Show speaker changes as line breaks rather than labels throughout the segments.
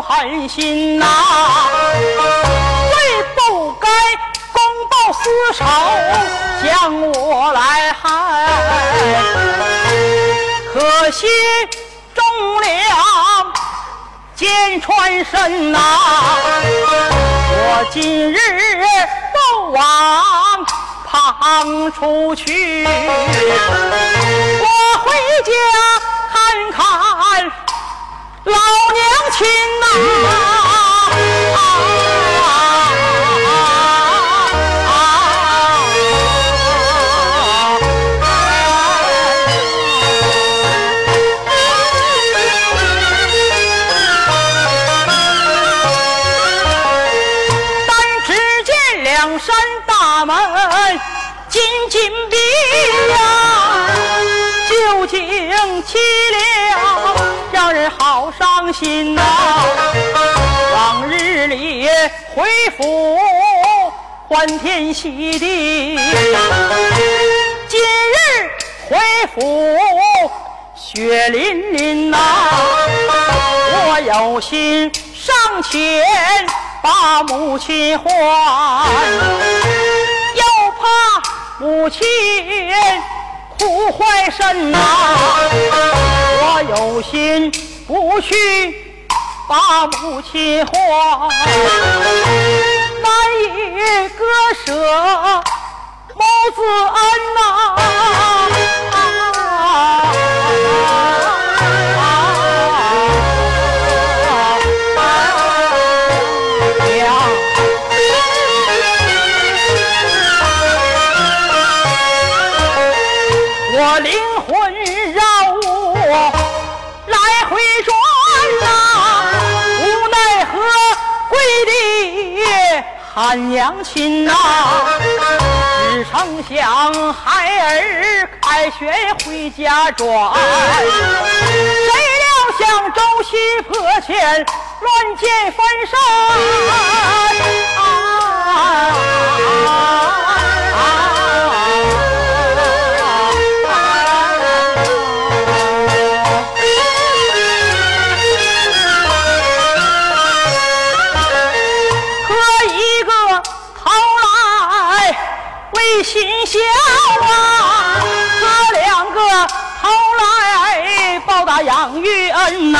狠心呐，最不该公报私仇，将我来害。可惜忠良剑穿身呐，我今日都往旁出去，我回家看看。老娘亲心呐！往日里回府欢天喜地，今日回府血淋淋呐！我有心上前把母亲唤，又怕母亲。苦坏身呐，我有心不去把母亲还，难以割舍母子恩呐。娘亲呐，只成想孩儿开学回家转，谁料想朝夕破钱乱箭翻山。心孝啊，哥两个头来报答养育恩呐，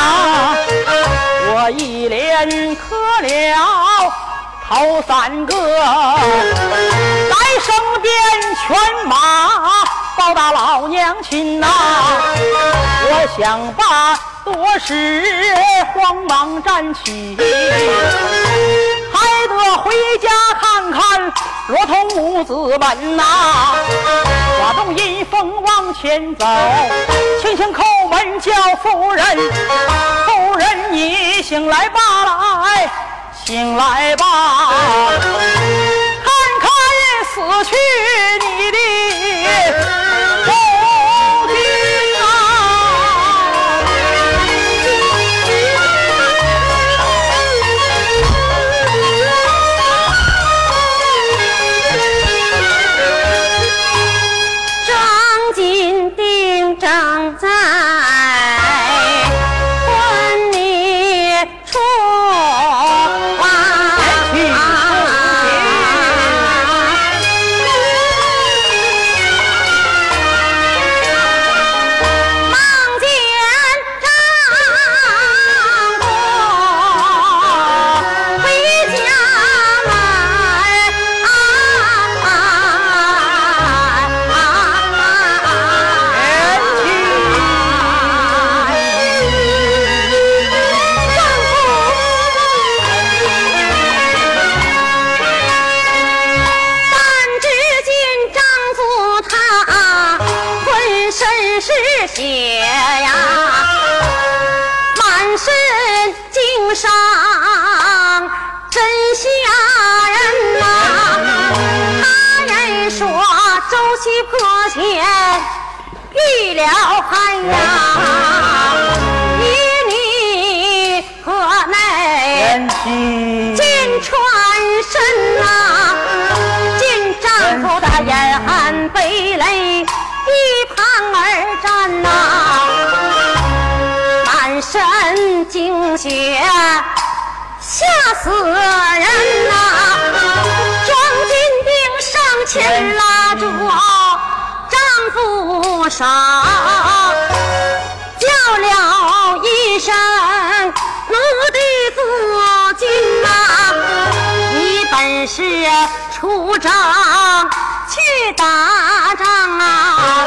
我一连磕了头三个，来身边犬马报答老娘亲呐，我想把多时慌忙站起。还得回家看看罗通母子们呐，发动阴风往前走，轻轻叩门叫夫人，夫人你醒来吧来，醒来吧，看看死去你的。
是血呀，满身经伤，真吓人呐！他人说周西坡前遇了寒呀，与你河内血，吓死人呐！庄金兵上前拉住丈夫手，叫了一声：“奴婢子金呐，你本是出征去打仗啊！”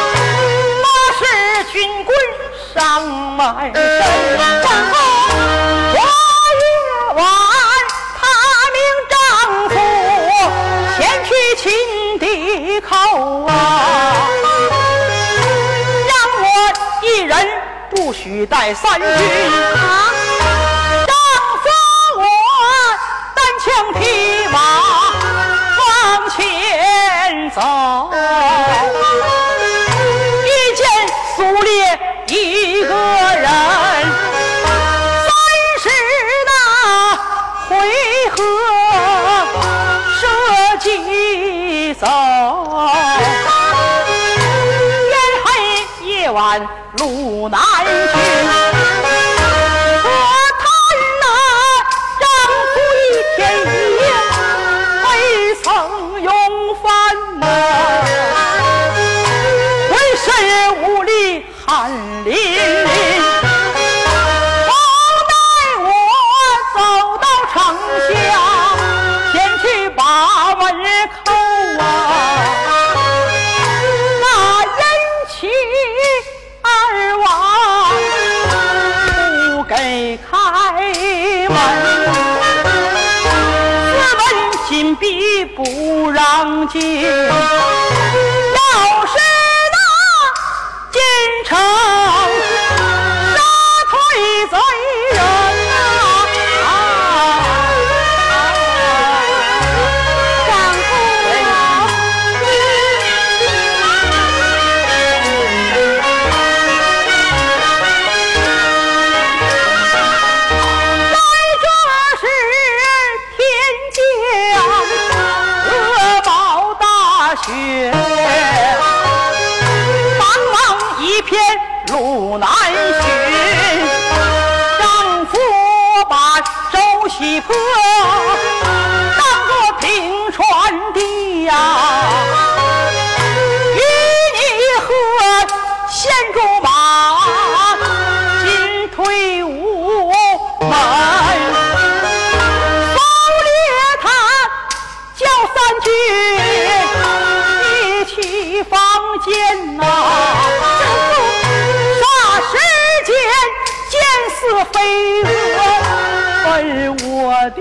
上满身。然后我夜晚他命丈夫前去秦地寇啊，让我一人不许带三军。人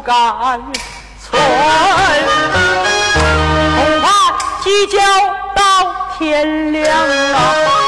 不敢存，恐怕计较到天亮啊。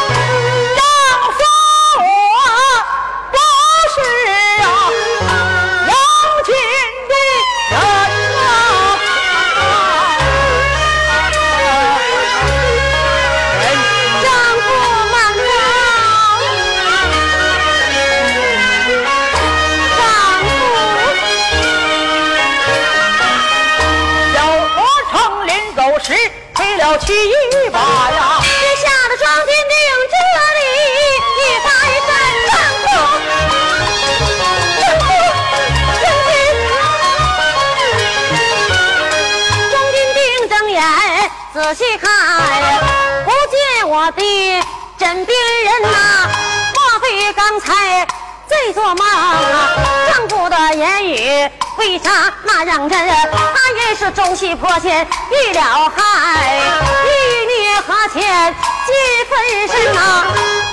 的枕边人呐，莫非刚才在做梦啊？丈夫的言语。为啥那让人？他也是中西破线遇了害，一女和前几分身呐？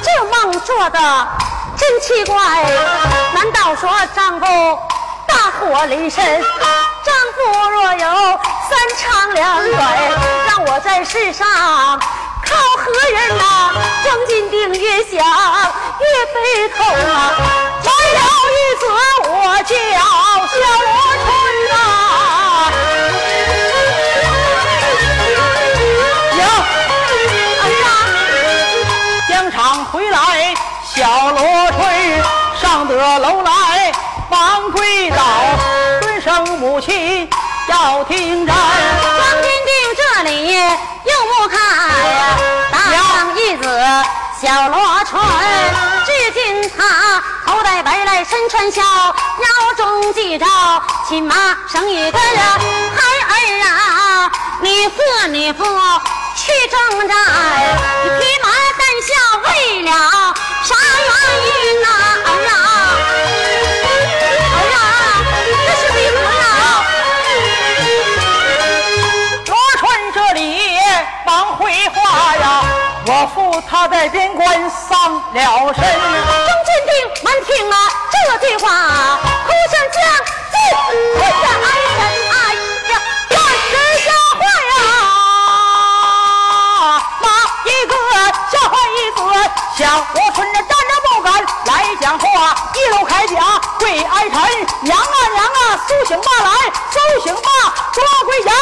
这梦做的真奇怪，难道说丈夫大祸临身？丈夫若有三长两短，让我在世上靠何人呐？庄金定越想越悲痛啊！再有一子，我叫小罗春呐。
娘，哎呀，疆场回来，小罗春上得楼来，忙跪倒，尊声母亲要听战。小罗春，至今他头戴白来身穿孝，腰中系着骑马生一个了。孩儿啊，你和你父去征战，你披麻戴孝为了啥原因
了身。
钟坚定闻听啊这句话，哭声将尽，哭着哀人哎呀，万事吓坏
啊！哪一个吓坏一个？小罗春这站着不敢来讲话，一路铠甲跪哀臣，娘啊娘啊，苏醒吧来，苏醒吧，抓归阳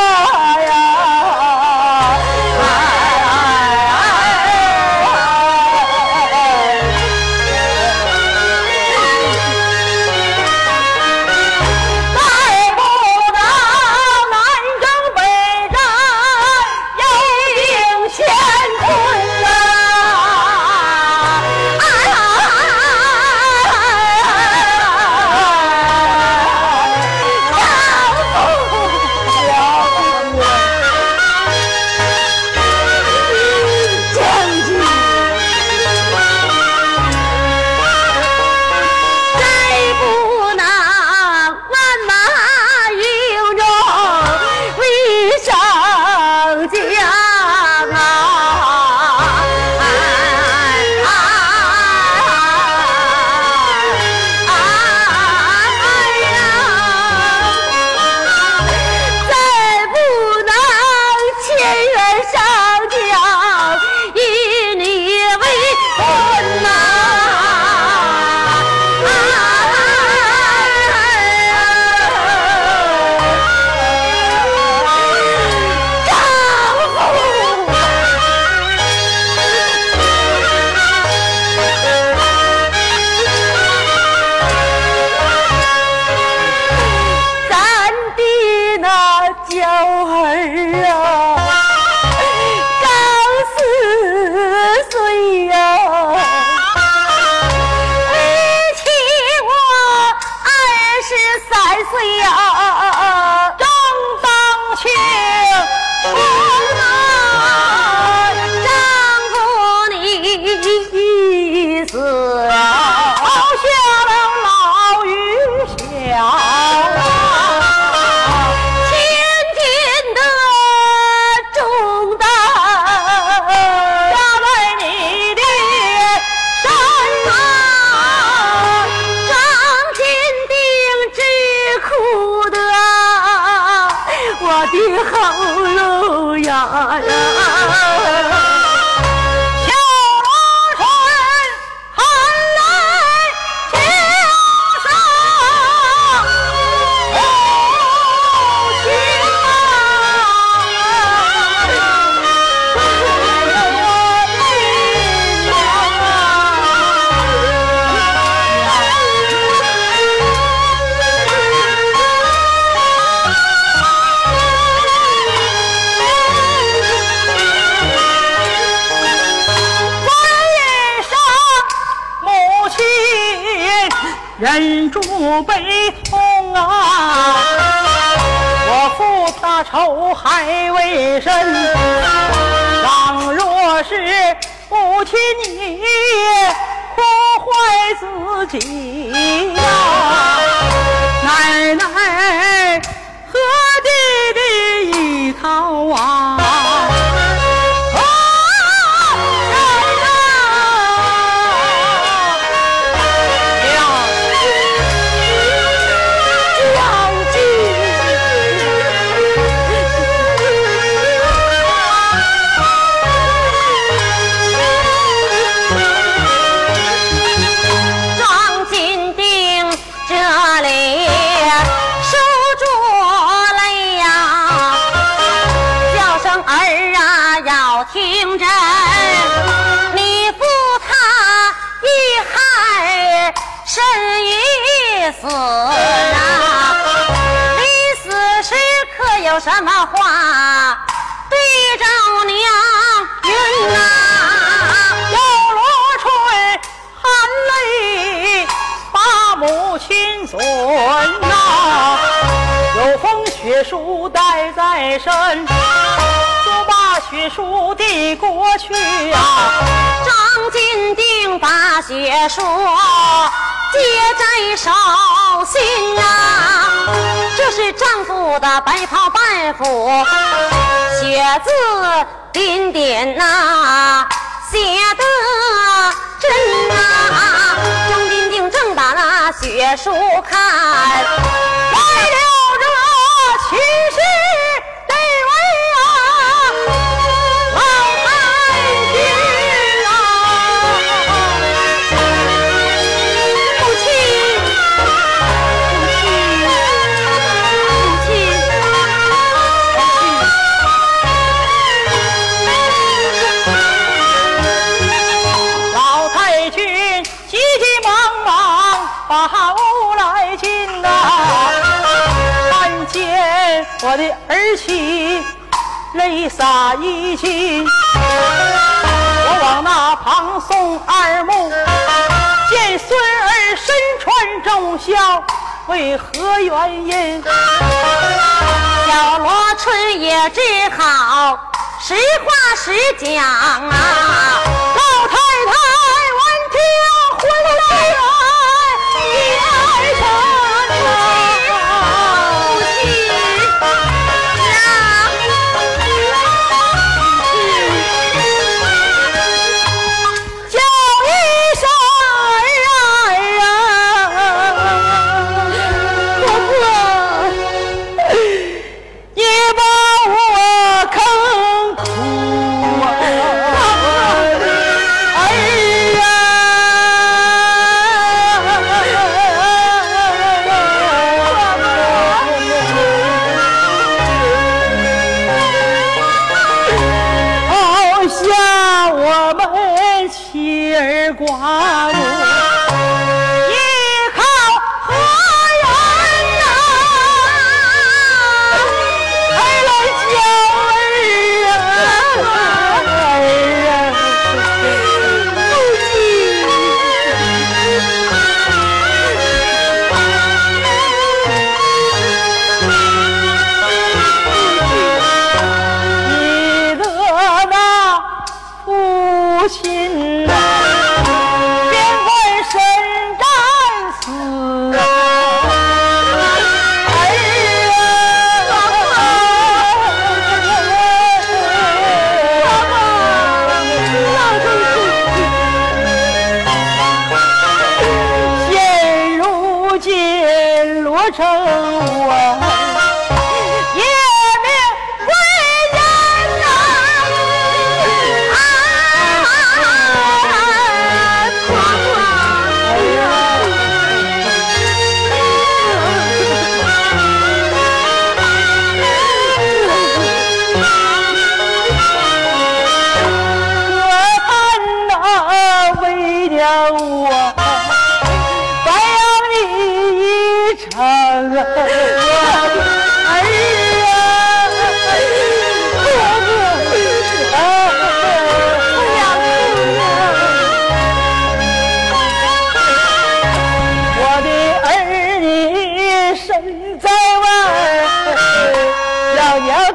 哎呀。仇还未深，倘若是不亲你破坏自己
什么话对着娘云呐？
要落垂含泪把母亲尊呐，有封血书带在身，就把血书递过去啊。
张金定把血书。接在手心呐，这是丈夫的白袍半幅，血字点点呐，写的真呐。张金定正把那血书看。
泪洒衣襟，我往那旁送二目，见孙儿身穿重孝，为何原因？
小罗春也只好实话实讲啊，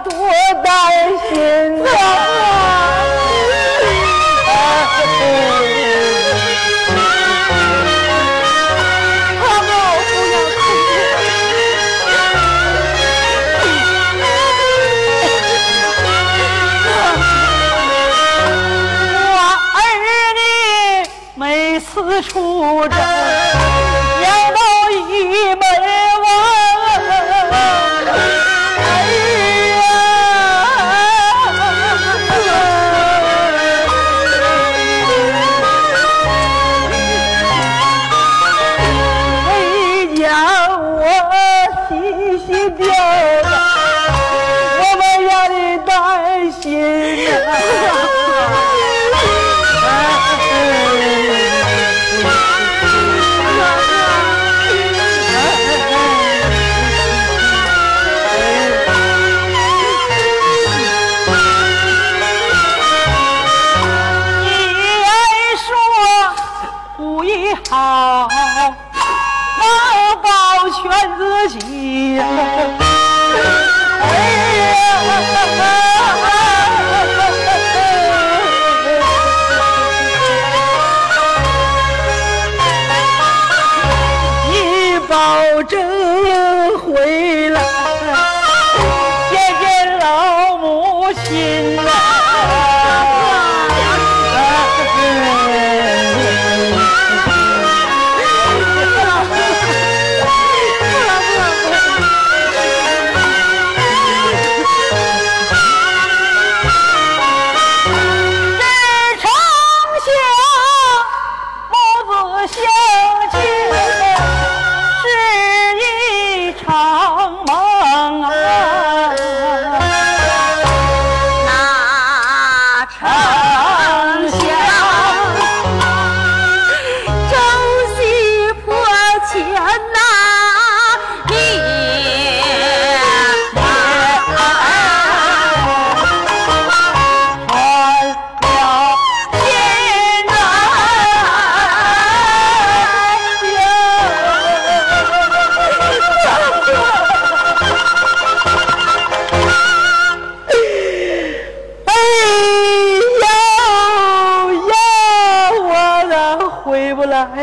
多担心。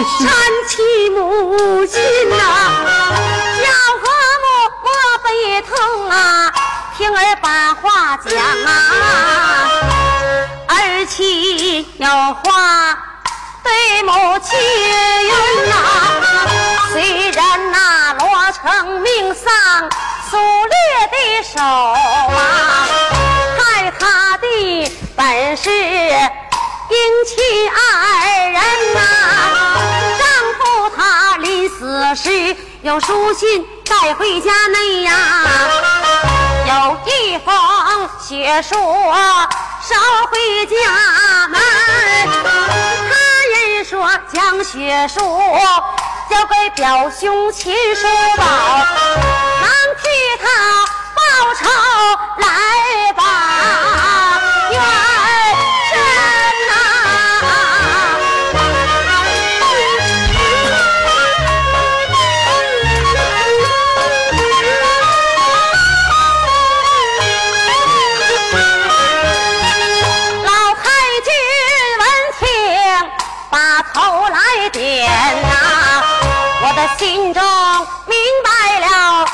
三
妻母亲啊，要和睦莫悲痛啊。
听儿把话讲啊，儿妻有话对母亲云啊。虽
然那罗成命丧苏烈的手啊，害他的本是。迎妻二人呐丈夫他临死时有书信带回家内呀。有一封血书捎回家门他人说将血书交给表兄秦叔宝能替他报仇来报心中明白了，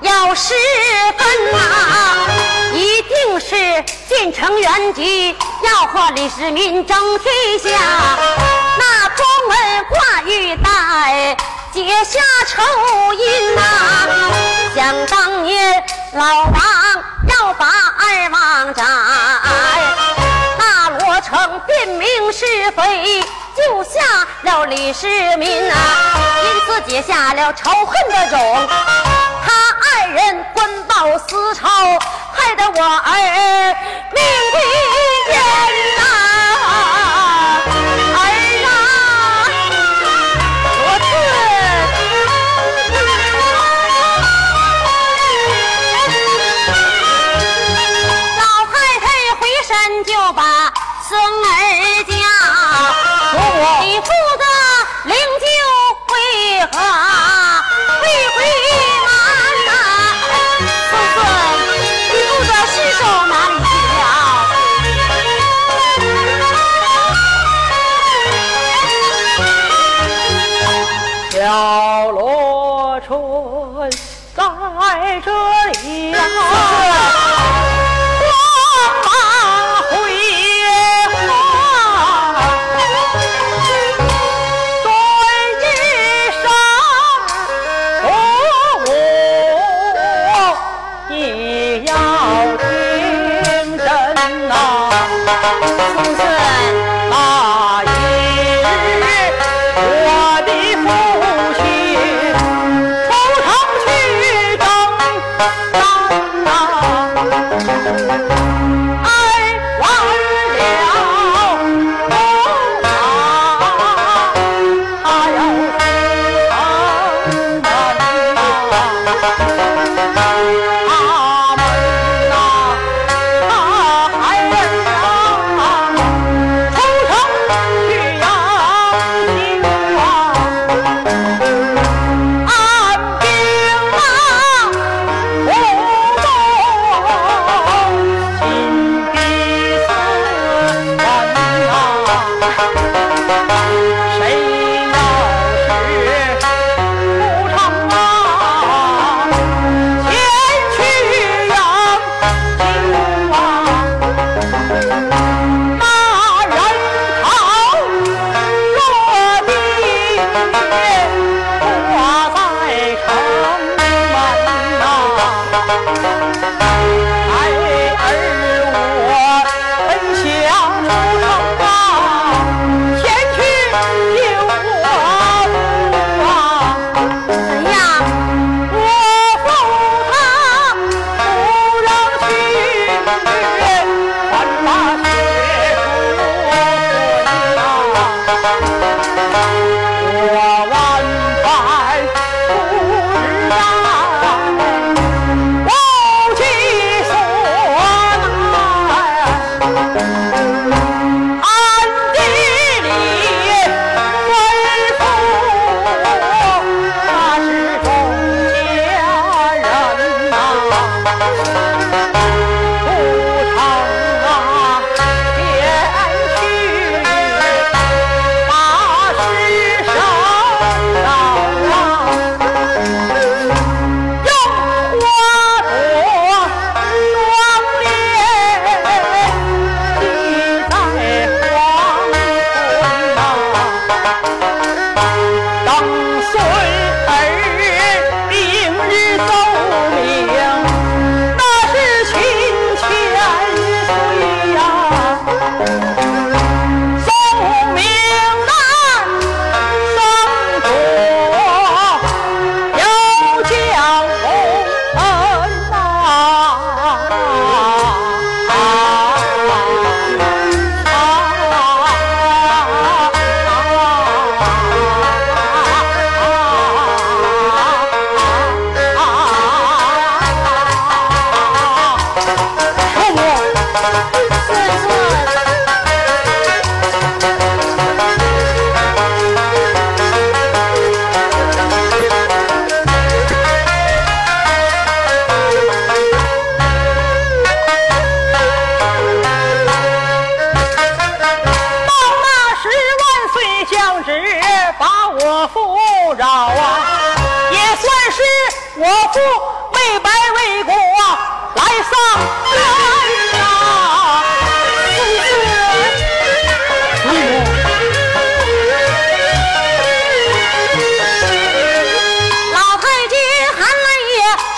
要十分呐，一定是建城原局，要和李世民争天下，那庄门挂玉带，结下仇姻呐，想当年老王要把二王斩。辨明是非，救下了李世民啊，因此结下了仇恨的种。他爱人官报私仇，害得我儿命归
天。哎呀！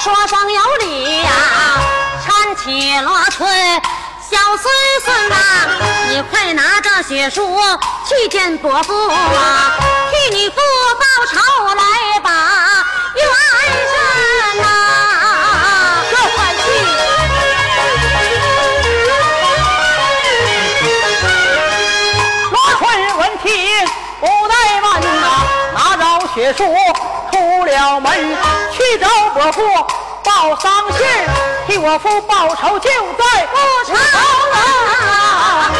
说声有理呀，搀起罗春，小孙孙呐，你快拿着血书去见伯父啊，替你父报仇来把冤伸呐。
这快罗春闻听不怠慢呐，拿着血书出了门，去找我父报丧信替我父报仇就在
不巧啊！